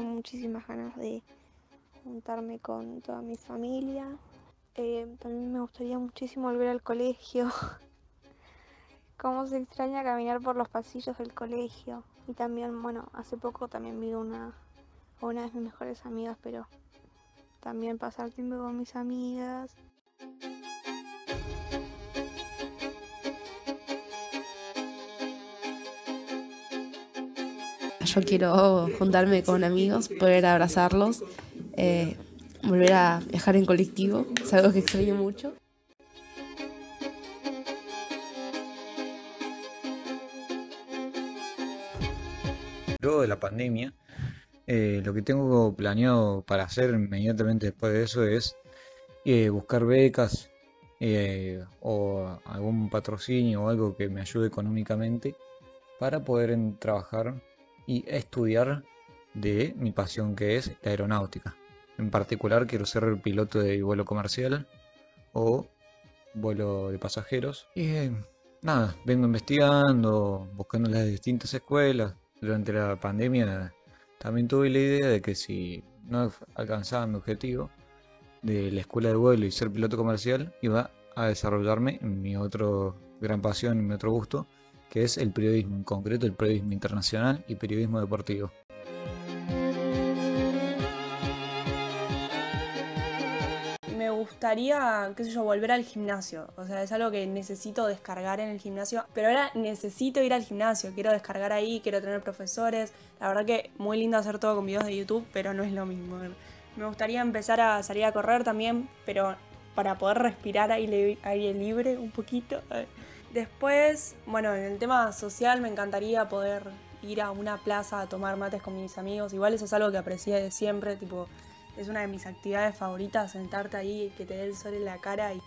muchísimas ganas de juntarme con toda mi familia. Eh, también me gustaría muchísimo volver al colegio. Cómo se extraña caminar por los pasillos del colegio. Y también, bueno, hace poco también vi una, una de mis mejores amigas, pero también pasar tiempo con mis amigas. Yo quiero juntarme con amigos, poder abrazarlos, eh, volver a viajar en colectivo, es algo que extraño mucho. Luego de la pandemia, eh, lo que tengo planeado para hacer inmediatamente después de eso es eh, buscar becas o algún patrocinio o algo que me ayude económicamente para poder trabajar y estudiar de mi pasión que es la aeronáutica. En particular quiero ser piloto de vuelo comercial o vuelo de pasajeros. Y nada, vengo investigando, buscando las distintas escuelas. Durante la pandemia también tuve la idea de que si no alcanzaba mi objetivo de la escuela de vuelo y ser piloto comercial, iba a desarrollarme en mi otro gran pasión y mi otro gusto, que es el periodismo, en concreto el periodismo internacional y periodismo deportivo. gustaría, qué sé yo, volver al gimnasio. O sea, es algo que necesito descargar en el gimnasio. Pero ahora necesito ir al gimnasio. Quiero descargar ahí, quiero tener profesores. La verdad que muy lindo hacer todo con videos de YouTube, pero no es lo mismo. Me gustaría empezar a salir a correr también, pero para poder respirar aire, aire libre un poquito. Después, bueno, en el tema social me encantaría poder ir a una plaza a tomar mates con mis amigos. Igual eso es algo que aprecié de siempre, tipo es una de mis actividades favoritas, sentarte ahí, que te dé el sol en la cara y